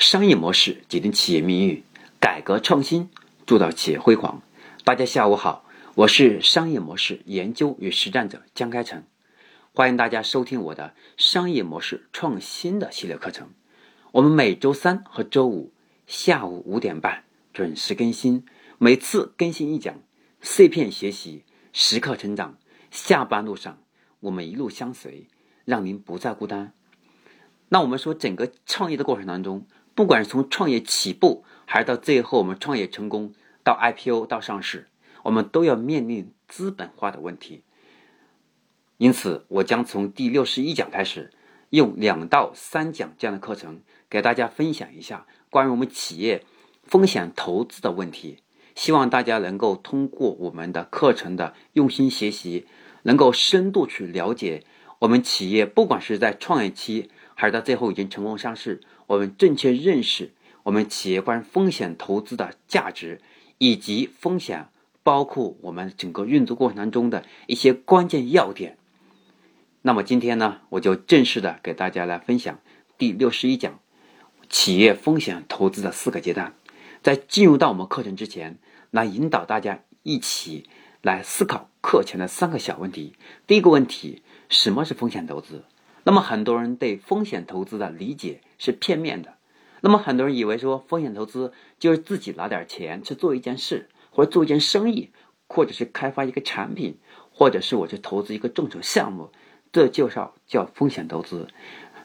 商业模式决定企业命运，改革创新铸造企业辉煌。大家下午好，我是商业模式研究与实战者江开成，欢迎大家收听我的商业模式创新的系列课程。我们每周三和周五下午五点半准时更新，每次更新一讲，碎片学习，时刻成长。下班路上，我们一路相随，让您不再孤单。那我们说，整个创业的过程当中。不管是从创业起步，还是到最后我们创业成功，到 IPO 到上市，我们都要面临资本化的问题。因此，我将从第六十一讲开始，用两到三讲这样的课程，给大家分享一下关于我们企业风险投资的问题。希望大家能够通过我们的课程的用心学习，能够深度去了解我们企业，不管是在创业期，还是到最后已经成功上市。我们正确认识我们企业关风险投资的价值，以及风险包括我们整个运作过程当中的一些关键要点。那么今天呢，我就正式的给大家来分享第六十一讲企业风险投资的四个阶段。在进入到我们课程之前，来引导大家一起来思考课前的三个小问题。第一个问题，什么是风险投资？那么很多人对风险投资的理解是片面的，那么很多人以为说风险投资就是自己拿点钱去做一件事，或者做一件生意，或者是开发一个产品，或者是我去投资一个众筹项目，这就是叫风险投资。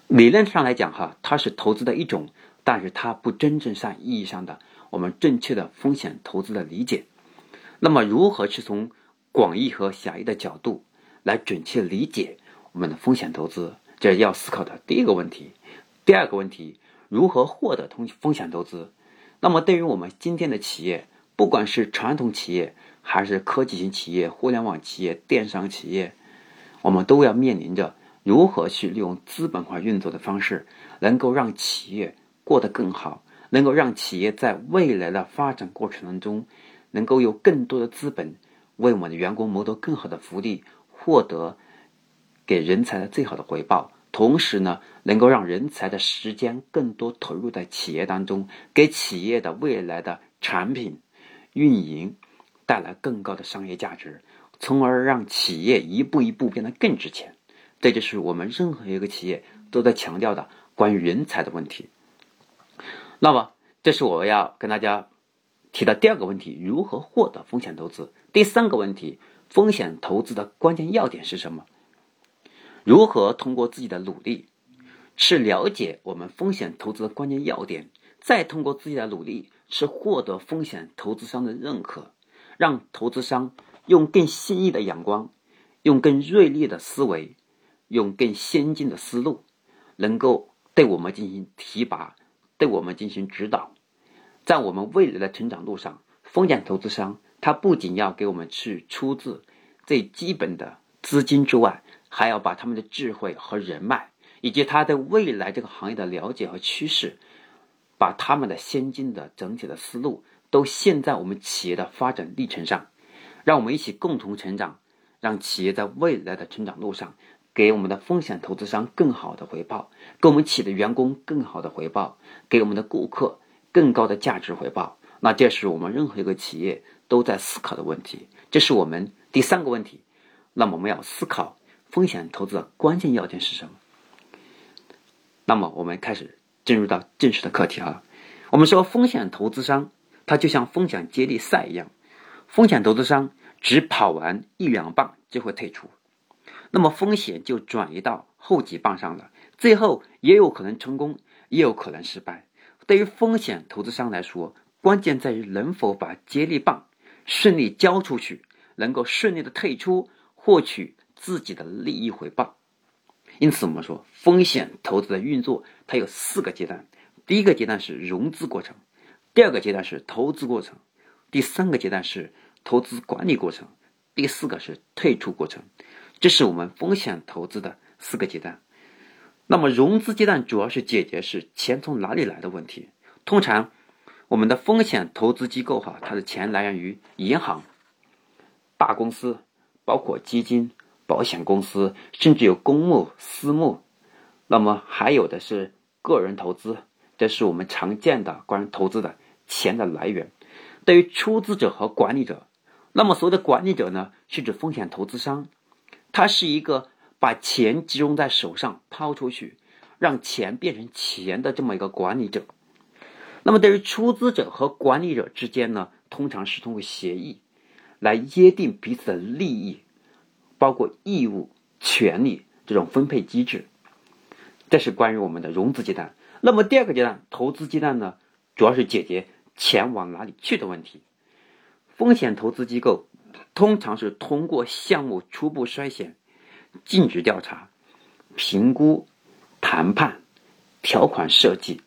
理论上来讲哈，它是投资的一种，但是它不真正上意义上的我们正确的风险投资的理解。那么如何去从广义和狭义的角度来准确理解我们的风险投资？这要思考的第一个问题，第二个问题，如何获得通风险投资？那么，对于我们今天的企业，不管是传统企业，还是科技型企业、互联网企业、电商企业，我们都要面临着如何去利用资本化运作的方式，能够让企业过得更好，能够让企业在未来的发展过程当中，能够有更多的资本，为我们的员工谋得更好的福利，获得。给人才的最好的回报，同时呢，能够让人才的时间更多投入在企业当中，给企业的未来的产品运营带来更高的商业价值，从而让企业一步一步变得更值钱。这就是我们任何一个企业都在强调的关于人才的问题。那么，这是我要跟大家提的第二个问题：如何获得风险投资？第三个问题：风险投资的关键要点是什么？如何通过自己的努力，去了解我们风险投资的关键要点，再通过自己的努力去获得风险投资商的认可，让投资商用更新颖的眼光，用更锐利的思维，用更先进的思路，能够对我们进行提拔，对我们进行指导，在我们未来的成长路上，风险投资商他不仅要给我们去出资最基本的资金之外，还要把他们的智慧和人脉，以及他对未来这个行业的了解和趋势，把他们的先进的整体的思路都现在我们企业的发展历程上，让我们一起共同成长，让企业在未来的成长路上，给我们的风险投资商更好的回报，给我们企业的员工更好的回报，给我们的顾客更高的价值回报。那这是我们任何一个企业都在思考的问题，这是我们第三个问题。那么我们要思考。风险投资的关键要点是什么？那么我们开始进入到正式的课题啊。我们说风险投资商，他就像风险接力赛一样，风险投资商只跑完一两棒就会退出，那么风险就转移到后几棒上了。最后也有可能成功，也有可能失败。对于风险投资商来说，关键在于能否把接力棒顺利交出去，能够顺利的退出，获取。自己的利益回报，因此我们说风险投资的运作，它有四个阶段。第一个阶段是融资过程，第二个阶段是投资过程，第三个阶段是投资管理过程，第四个是退出过程。这是我们风险投资的四个阶段。那么融资阶段主要是解决是钱从哪里来的问题。通常我们的风险投资机构哈，它的钱来源于银行、大公司，包括基金。保险公司甚至有公募、私募，那么还有的是个人投资，这是我们常见的关于投资的钱的来源。对于出资者和管理者，那么所谓的管理者呢，是指风险投资商，他是一个把钱集中在手上抛出去，让钱变成钱的这么一个管理者。那么对于出资者和管理者之间呢，通常是通过协议来约定彼此的利益，包括义务、权利这种分配机制。这是关于我们的融资阶段。那么第二个阶段，投资阶段呢，主要是解决钱往哪里去的问题。风险投资机构通常是通过项目初步筛选、尽职调查、评估、谈判、条款设计，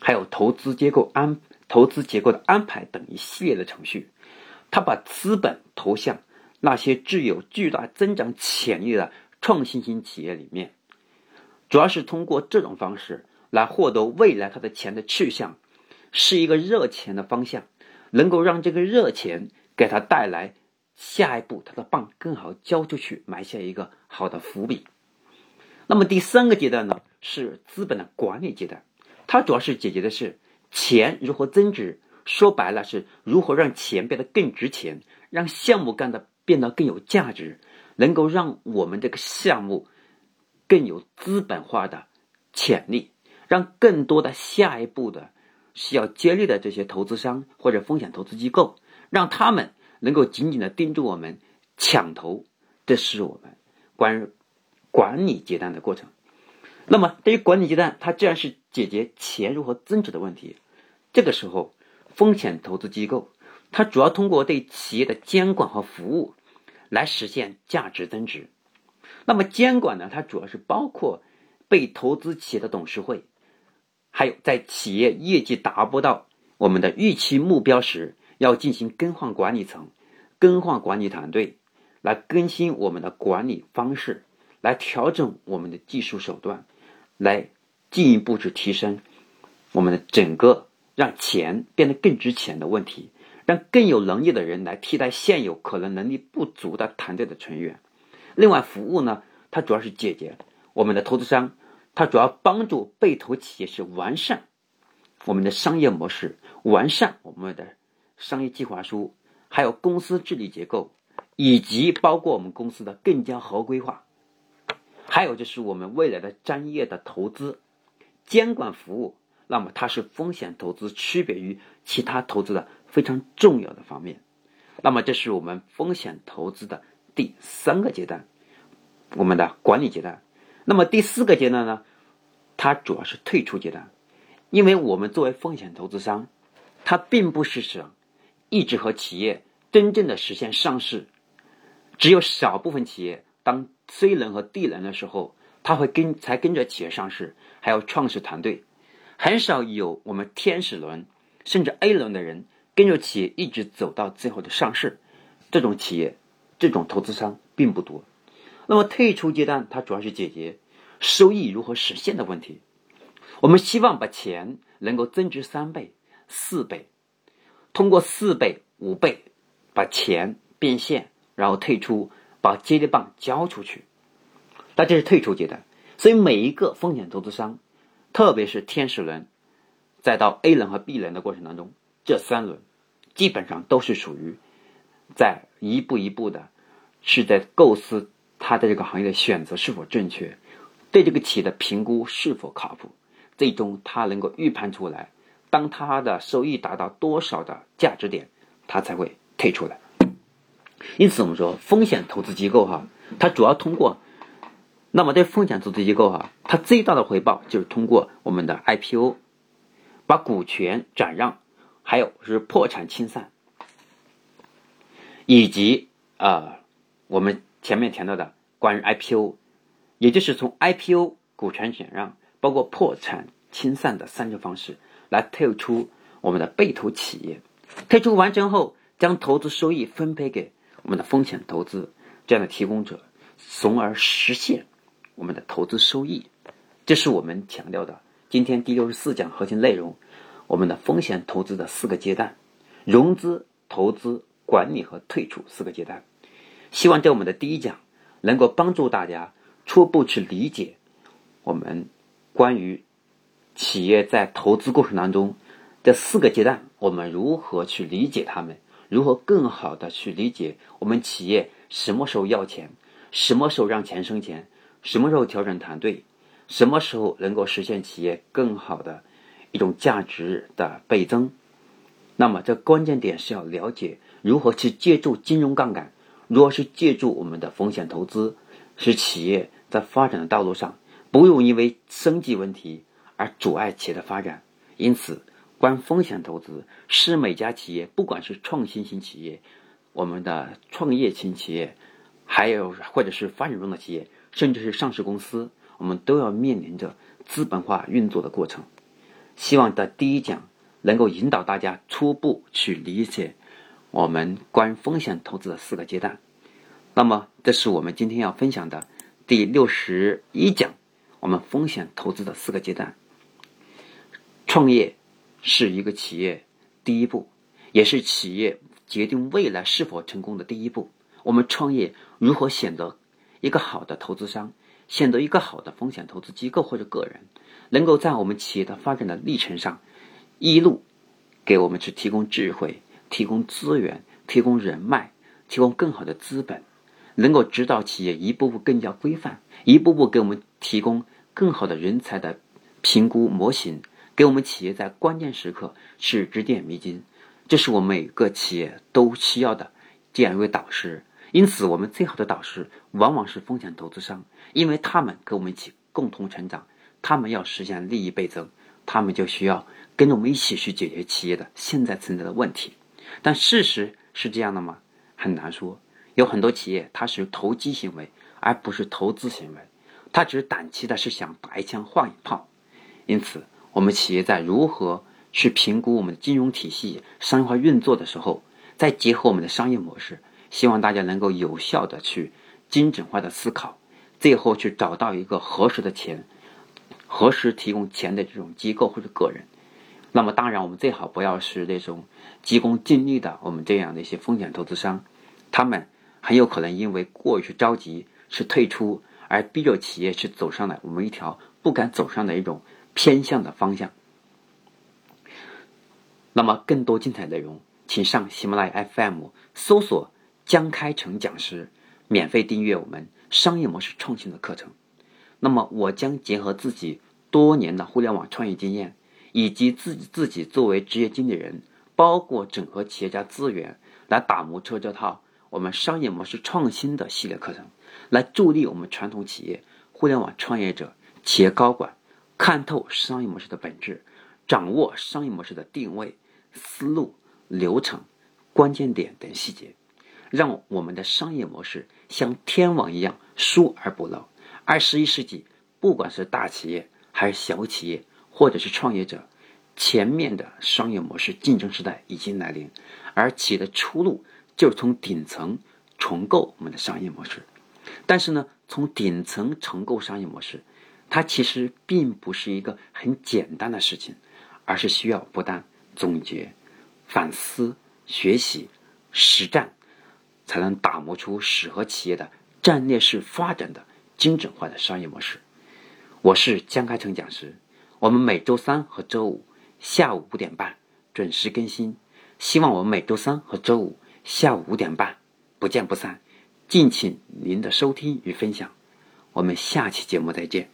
还有投资结构安投资结构的安排等一系列的程序，他把资本投向那些具有巨大增长潜力的创新型企业里面。主要是通过这种方式来获得未来他的钱的去向，是一个热钱的方向，能够让这个热钱给他带来下一步他的棒更好交出去，埋下一个好的伏笔。那么第三个阶段呢，是资本的管理阶段，它主要是解决的是钱如何增值，说白了是如何让钱变得更值钱，让项目干的变得更有价值，能够让我们这个项目。更有资本化的潜力，让更多的下一步的需要接力的这些投资商或者风险投资机构，让他们能够紧紧的盯住我们抢投，这是我们关于管理阶段的过程。那么，对于管理阶段，它既然是解决钱如何增值的问题，这个时候，风险投资机构它主要通过对企业的监管和服务来实现价值增值。那么监管呢？它主要是包括被投资企业的董事会，还有在企业业绩达不到我们的预期目标时，要进行更换管理层、更换管理团队，来更新我们的管理方式，来调整我们的技术手段，来进一步去提升我们的整个让钱变得更值钱的问题，让更有能力的人来替代现有可能能力不足的团队的成员。另外，服务呢，它主要是解决我们的投资商，它主要帮助被投企业是完善我们的商业模式，完善我们的商业计划书，还有公司治理结构，以及包括我们公司的更加合规化，还有就是我们未来的专业的投资监管服务。那么，它是风险投资区别于其他投资的非常重要的方面。那么，这是我们风险投资的。第三个阶段，我们的管理阶段。那么第四个阶段呢？它主要是退出阶段，因为我们作为风险投资商，它并不是想一直和企业真正的实现上市。只有少部分企业，当 C 轮和 D 轮的时候，他会跟才跟着企业上市，还有创始团队，很少有我们天使轮甚至 A 轮的人跟着企业一直走到最后的上市，这种企业。这种投资商并不多。那么退出阶段，它主要是解决收益如何实现的问题。我们希望把钱能够增值三倍、四倍，通过四倍、五倍把钱变现，然后退出，把接力棒交出去。那这是退出阶段。所以每一个风险投资商，特别是天使轮，再到 A 轮和 B 轮的过程当中，这三轮基本上都是属于在一步一步的。是在构思他的这个行业的选择是否正确，对这个企业的评估是否靠谱，最终他能够预判出来，当他的收益达到多少的价值点，他才会退出来。因此，我们说风险投资机构哈，它主要通过，那么对风险投资机构哈，它最大的回报就是通过我们的 IPO，把股权转让，还有是破产清算，以及啊。我们前面谈到的关于 IPO，也就是从 IPO 股权转让，包括破产清算的三种方式来退出我们的被投企业。退出完成后，将投资收益分配给我们的风险投资这样的提供者，从而实现我们的投资收益。这是我们强调的今天第六十四讲核心内容：我们的风险投资的四个阶段，融资、投资、管理和退出四个阶段。希望在我们的第一讲能够帮助大家初步去理解我们关于企业在投资过程当中这四个阶段，我们如何去理解他们？如何更好的去理解我们企业什么时候要钱，什么时候让钱生钱，什么时候调整团队，什么时候能够实现企业更好的一种价值的倍增？那么，这关键点是要了解如何去借助金融杠杆，如何去借助我们的风险投资，使企业在发展的道路上不用因为生计问题。而阻碍企业的发展，因此，关风险投资是每家企业，不管是创新型企业、我们的创业型企业，还有或者是发展中的企业，甚至是上市公司，我们都要面临着资本化运作的过程。希望在第一讲能够引导大家初步去理解我们关于风险投资的四个阶段。那么，这是我们今天要分享的第六十一讲，我们风险投资的四个阶段。创业是一个企业第一步，也是企业决定未来是否成功的第一步。我们创业如何选择一个好的投资商，选择一个好的风险投资机构或者个人，能够在我们企业的发展的历程上，一路给我们去提供智慧、提供资源、提供人脉、提供更好的资本，能够指导企业一步步更加规范，一步步给我们提供更好的人才的评估模型。给我们企业在关键时刻是指点迷津，这是我们每个企业都需要的这样一位导师。因此，我们最好的导师往往是风险投资商，因为他们跟我们一起共同成长，他们要实现利益倍增，他们就需要跟着我们一起去解决企业的现在存在的问题。但事实是这样的吗？很难说。有很多企业它是投机行为，而不是投资行为，它只是短期的是想打一枪换一炮，因此。我们企业在如何去评估我们的金融体系商业化运作的时候，再结合我们的商业模式，希望大家能够有效的去精准化的思考，最后去找到一个合适的钱，何时提供钱的这种机构或者个人。那么，当然我们最好不要是那种急功近利的我们这样的一些风险投资商，他们很有可能因为过于着急是退出，而逼着企业去走上了我们一条不敢走上的一种。偏向的方向。那么，更多精彩内容，请上喜马拉雅 FM 搜索江开成讲师，免费订阅我们商业模式创新的课程。那么，我将结合自己多年的互联网创业经验，以及自己自己作为职业经理人，包括整合企业家资源，来打磨出这套我们商业模式创新的系列课程，来助力我们传统企业、互联网创业者、企业高管。看透商业模式的本质，掌握商业模式的定位、思路、流程、关键点等细节，让我们的商业模式像天网一样疏而不漏。二十一世纪，不管是大企业还是小企业，或者是创业者，前面的商业模式竞争时代已经来临，而企业的出路就是从顶层重构我们的商业模式。但是呢，从顶层重构商业模式。它其实并不是一个很简单的事情，而是需要不断总结、反思、学习、实战，才能打磨出适合企业的战略式发展的精准化的商业模式。我是江开成讲师，我们每周三和周五下午五点半准时更新，希望我们每周三和周五下午五点半不见不散。敬请您的收听与分享，我们下期节目再见。